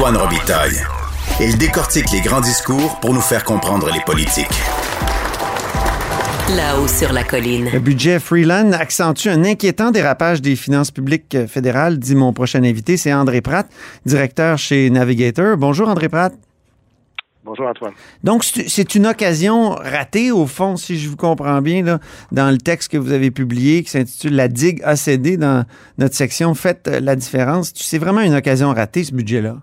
Antoine Robitaille. Il décortique les grands discours pour nous faire comprendre les politiques. Là-haut sur la colline. Le budget Freeland accentue un inquiétant dérapage des finances publiques fédérales, dit mon prochain invité. C'est André Pratt, directeur chez Navigator. Bonjour André Pratt. Bonjour Antoine. Donc, c'est une occasion ratée, au fond, si je vous comprends bien, là, dans le texte que vous avez publié qui s'intitule La digue a cédé dans notre section Faites la différence. C'est vraiment une occasion ratée, ce budget-là.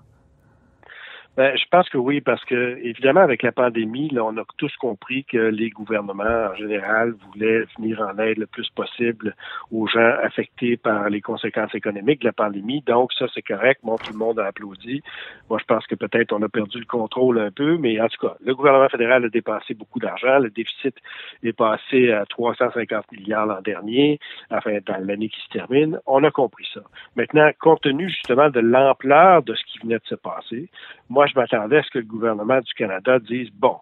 Ben, je pense que oui, parce que évidemment, avec la pandémie, là, on a tous compris que les gouvernements en général voulaient venir en aide le plus possible aux gens affectés par les conséquences économiques de la pandémie. Donc, ça, c'est correct. Bon, tout le monde a applaudi. Moi, je pense que peut-être on a perdu le contrôle un peu, mais en tout cas, le gouvernement fédéral a dépassé beaucoup d'argent. Le déficit est passé à 350 milliards l'an dernier, enfin, dans l'année qui se termine. On a compris ça. Maintenant, compte tenu justement de l'ampleur de ce qui venait de se passer, moi, je m'attendais à ce que le gouvernement du Canada dise, bon,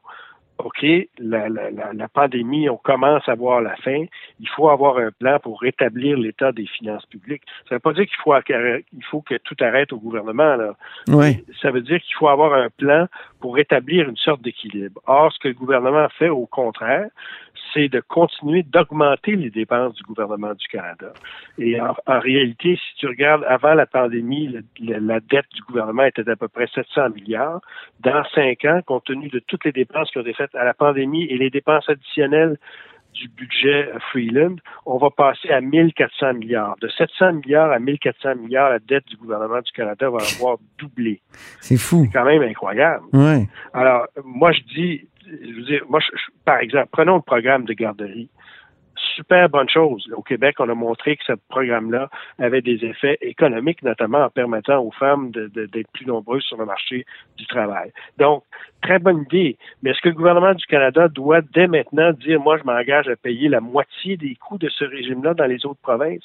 OK, la, la, la, pandémie, on commence à voir la fin. Il faut avoir un plan pour rétablir l'état des finances publiques. Ça ne veut pas dire qu'il faut, il faut que tout arrête au gouvernement. Là. Oui. Ça veut dire qu'il faut avoir un plan pour rétablir une sorte d'équilibre. Or, ce que le gouvernement fait, au contraire, c'est de continuer d'augmenter les dépenses du gouvernement du Canada. Et en, réalité, si tu regardes avant la pandémie, la dette du gouvernement était d'à peu près 700 milliards. Dans cinq ans, compte tenu de toutes les dépenses qui ont été faites à la pandémie et les dépenses additionnelles du budget Freeland, on va passer à 1400 milliards. De 700 milliards à 1400 milliards, la dette du gouvernement du Canada va avoir doublé. C'est fou. C'est quand même incroyable. Ouais. Alors, moi, je dis, je veux dire, moi, par exemple, prenons le programme de garderie super bonne chose. Au Québec, on a montré que ce programme-là avait des effets économiques, notamment en permettant aux femmes d'être plus nombreuses sur le marché du travail. Donc, très bonne idée. Mais est-ce que le gouvernement du Canada doit dès maintenant dire, moi, je m'engage à payer la moitié des coûts de ce régime-là dans les autres provinces?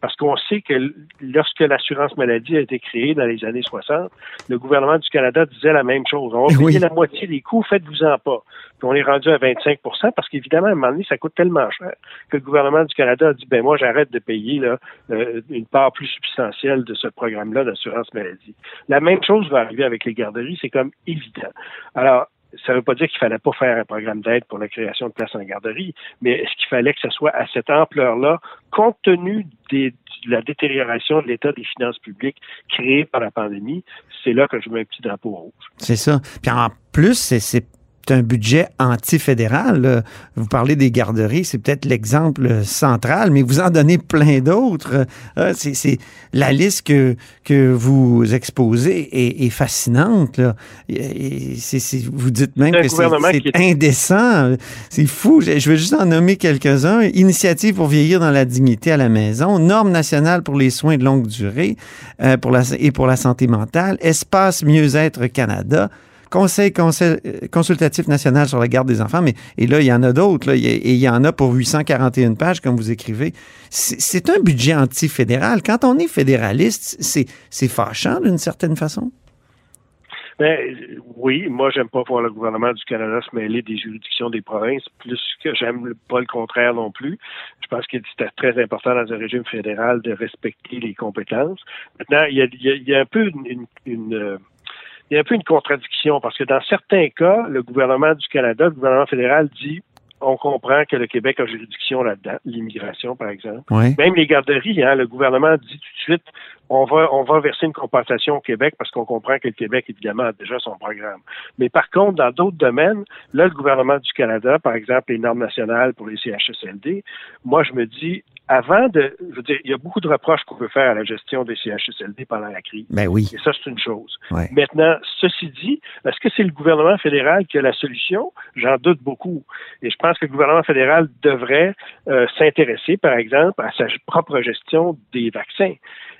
Parce qu'on sait que lorsque l'assurance maladie a été créée dans les années 60, le gouvernement du Canada disait la même chose. On va payer la moitié des coûts, faites-vous-en pas. Puis on est rendu à 25% parce qu'évidemment, à un moment donné, ça coûte tellement cher que le gouvernement du Canada a dit, ben moi, j'arrête de payer là, euh, une part plus substantielle de ce programme-là d'assurance maladie. La même chose va arriver avec les garderies, c'est comme évident. Alors, ça ne veut pas dire qu'il fallait pas faire un programme d'aide pour la création de places en garderie, mais est-ce qu'il fallait que ce soit à cette ampleur-là, compte tenu de la détérioration de l'état des finances publiques créées par la pandémie? C'est là que je mets un petit drapeau rouge. C'est ça. Puis en plus, c'est un budget antifédéral. Vous parlez des garderies, c'est peut-être l'exemple central, mais vous en donnez plein d'autres. Euh, c'est la liste que, que vous exposez est, fascinante. Là. vous dites même que c'est indécent. C'est fou. Je, je vais juste en nommer quelques-uns. Initiative pour vieillir dans la dignité à la maison, normes nationales pour les soins de longue durée euh, pour la, et pour la santé mentale, espace mieux-être Canada, Conseil, consultatif national sur la garde des enfants, mais et là, il y en a d'autres, et il y en a pour 841 pages, comme vous écrivez. C'est un budget anti-fédéral. Quand on est fédéraliste, c'est fâchant d'une certaine façon. Ben, oui, moi, j'aime pas voir le gouvernement du Canada se mêler des juridictions des provinces, plus que j'aime pas le contraire non plus. Je pense que c'est très important dans un régime fédéral de respecter les compétences. Maintenant, il y a, il y a, un peu une euh, il y a un peu une contradiction parce que dans certains cas, le gouvernement du Canada, le gouvernement fédéral dit on comprend que le Québec a juridiction là-dedans, l'immigration, par exemple. Même les garderies, hein, le gouvernement dit tout de suite, on va, on va verser une compensation au Québec parce qu'on comprend que le Québec, évidemment, a déjà son programme. Mais par contre, dans d'autres domaines, là, le gouvernement du Canada, par exemple, les normes nationales pour les CHSLD, moi, je me dis, avant de, je veux dire, il y a beaucoup de reproches qu'on peut faire à la gestion des CHSLD pendant la crise. Ben oui. Et ça, c'est une chose. Maintenant, ceci dit, est-ce que c'est le gouvernement fédéral qui a la solution? J'en doute beaucoup. Et je pense que le gouvernement fédéral devrait euh, s'intéresser, par exemple, à sa propre gestion des vaccins.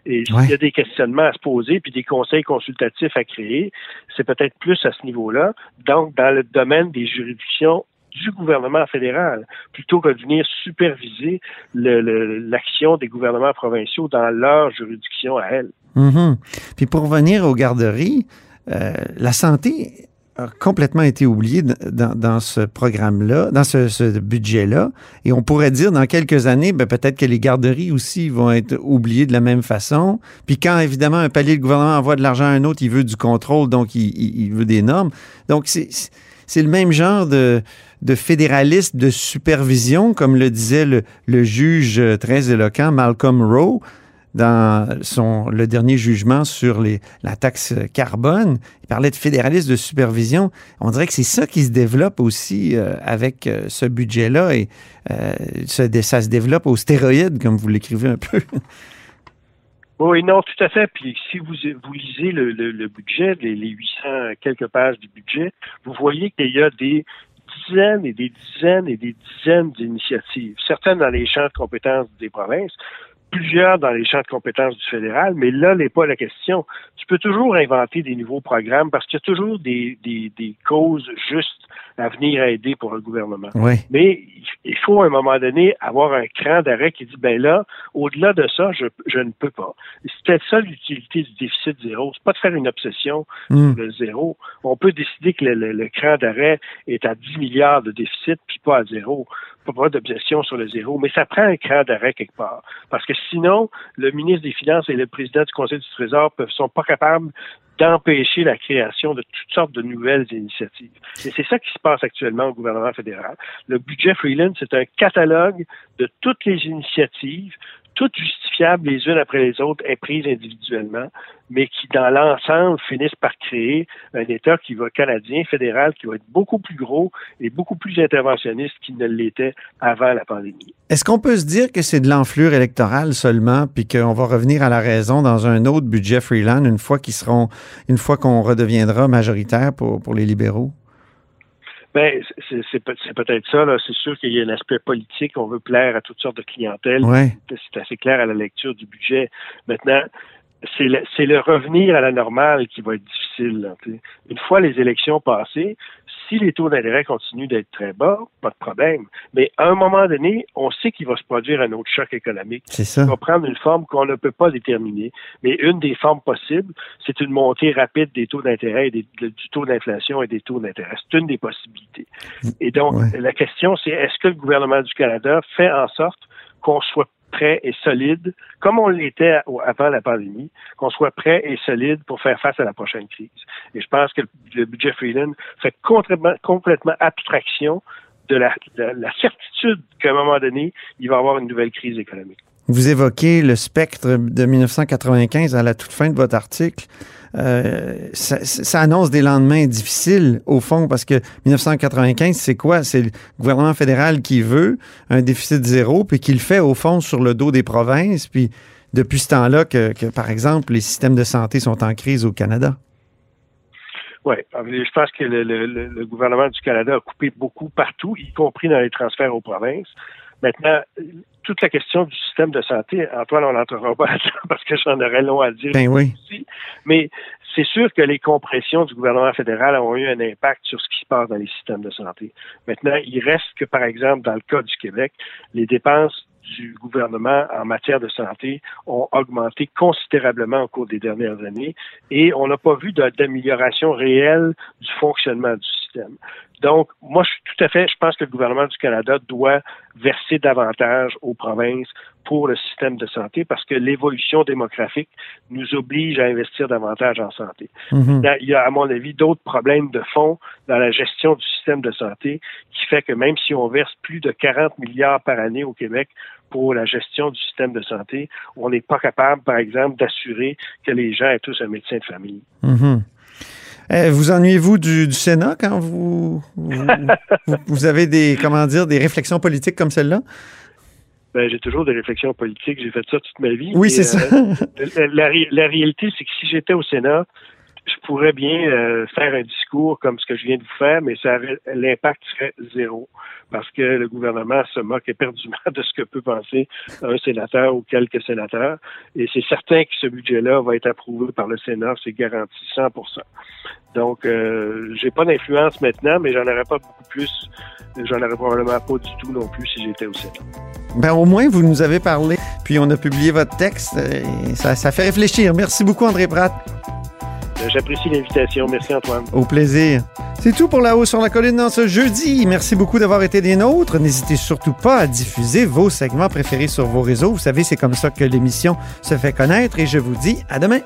Et s'il y a des questionnements à se poser, puis des conseils consultatifs à créer, c'est peut-être plus à ce niveau-là. Donc, dans le domaine des juridictions du gouvernement fédéral, plutôt que de venir superviser l'action des gouvernements provinciaux dans leur juridiction à elles. Mm-hmm. Puis pour revenir aux garderies, euh, la santé a complètement été oubliée dans, ce programme-là, dans ce, budget-là. Et on pourrait dire dans quelques années, ben, peut-être que les garderies aussi vont être oubliées de la même façon. Puis quand évidemment un palier de gouvernement envoie de l'argent à un autre, il veut du contrôle, donc il, veut des normes. Donc c'est le même genre de, de fédéraliste de supervision, comme le disait le, le juge très éloquent Malcolm Rowe dans son, le dernier jugement sur les, la taxe carbone. Il parlait de fédéralisme de supervision. On dirait que c'est ça qui se développe aussi euh, avec euh, ce budget-là et euh, ça, ça, se développe aux stéroïdes, comme vous l'écrivez un peu. Oui, non, tout à fait. Puis si vous, vous lisez le, le, budget, les, les 800 quelques pages du budget, vous voyez qu'il y a des dizaines et des dizaines et des dizaines d'initiatives, certaines dans les champs de compétences des provinces, plusieurs dans les champs de compétences du fédéral, mais là n'est pas la question. Tu peux toujours inventer des nouveaux programmes parce qu'il y a toujours des, des, des causes justes à venir aider pour le gouvernement. Mais il faut à un moment donné avoir un cran d'arrêt qui dit ben là, au-delà de ça, je, je ne peux pas. C'est peut-être ça l'utilité du déficit zéro. C'est pas de faire une obsession hmm. sur le zéro. On peut décider que le, le, le cran d'arrêt est à 10 milliards de déficit puis pas à zéro pas d'objection sur le zéro, mais ça prend un cran d'arrêt quelque part. Parce que sinon, le ministre des Finances et le président du Conseil du Trésor ne sont pas capables d'empêcher la création de toutes sortes de nouvelles initiatives. Et c'est ça qui se passe actuellement au gouvernement fédéral. Le budget Freeland, c'est un catalogue de toutes les initiatives, toutes justifiables les unes après les autres et prises individuellement, mais qui, dans l'ensemble, finissent par créer un État qui va canadien, fédéral, qui va être beaucoup plus gros et beaucoup plus interventionniste qu'il ne l'était avant la pandémie. Est-ce qu'on peut se dire que c'est de l'enflure électorale seulement, puis qu'on va revenir à la raison dans un autre budget Freeland une fois qu'ils seront, une fois qu'on redeviendra majoritaire pour, pour les libéraux? Ben, c'est peut-être ça. C'est sûr qu'il y a un aspect politique. On veut plaire à toutes sortes de clientèles. C'est assez clair à la lecture du budget. Maintenant, c'est le, le, revenir à la normale qui va être difficile. Une fois les élections passées, si les taux d'intérêt continuent d'être très bas, pas de problème. Mais à un moment donné, on sait qu'il va se produire un autre choc économique. C'est ça. Il va prendre une forme qu'on ne peut pas déterminer. Mais une des formes possibles, c'est une montée rapide des taux d'intérêt et du taux d'inflation et des taux d'intérêt. C'est une des possibilités. Et donc, la question, c'est est-ce que le gouvernement du Canada fait en sorte qu'on soit prêt et solide, comme on l'était avant la pandémie, qu'on soit prêt et solide pour faire face à la prochaine crise. Et je pense que le budget Freeland fait complètement abstraction de la, certitude qu'à un moment donné, il va y avoir une nouvelle crise économique. Vous évoquez le spectre de 1995 à la toute fin de votre article. Euh, ça, annonce des lendemains difficiles, au fond, parce que 1995, c'est quoi? C'est le gouvernement fédéral qui veut un déficit zéro, puis qui le fait, au fond, sur le dos des provinces. Puis depuis ce temps-là, que, par exemple, les systèmes de santé sont en crise au Canada. Oui, je pense que le, gouvernement du Canada a coupé beaucoup partout, y compris dans les transferts aux provinces. Maintenant, toute la question du système de santé, Antoine, on n'entrera pas parce que j'en aurais long à dire. Ben oui. Mais c'est sûr que les compressions du gouvernement fédéral ont eu un impact sur ce qui se passe dans les systèmes de santé. Maintenant, il reste que, par exemple, dans le cas du Québec, les dépenses du gouvernement en matière de santé ont augmenté considérablement au cours des dernières années et on n'a pas vu d'amélioration réelle du fonctionnement du système. Donc, moi, je suis tout à fait, je pense que le gouvernement du Canada doit verser davantage aux provinces pour le système de santé parce que l'évolution démographique nous oblige à investir davantage en santé. Mhm. Il y a, à mon avis, d'autres problèmes de fond dans la gestion du système de santé qui fait que même si on verse plus de 40 milliards par année au Québec pour la gestion du système de santé, on n'est pas capable, par exemple, d'assurer que les gens aient tous un médecin de famille. Mhm. Eh, vous ennuyez-vous du, Sénat quand vous, vous, avez des, comment dire, des réflexions politiques comme celle-là? Ben, j'ai toujours des réflexions politiques. J'ai fait ça toute ma vie. Oui, c'est ça. Euh, la, réalité, c'est que si j'étais au Sénat, je pourrais bien euh, faire un discours comme ce que je viens de vous faire, mais l'impact serait zéro parce que le gouvernement se moque éperdument de ce que peut penser un sénateur ou quelques sénateurs. Et c'est certain que ce budget-là va être approuvé par le Sénat, c'est garanti 100% Donc, euh, j'ai pas d'influence maintenant, mais j'en aurais pas beaucoup plus. J'en aurais probablement pas du tout non plus si j'étais au Sénat. Ben, au moins, vous nous avez parlé, puis on a publié votre texte. Ça, ça fait réfléchir. Merci beaucoup, André Pratt. J'apprécie l'invitation. Merci, Antoine. Au plaisir. C'est tout pour La Haut sur la Colline dans ce jeudi. Merci beaucoup d'avoir été des nôtres. N'hésitez surtout pas à diffuser vos segments préférés sur vos réseaux. Vous savez, c'est comme ça que l'émission se fait connaître et je vous dis à demain.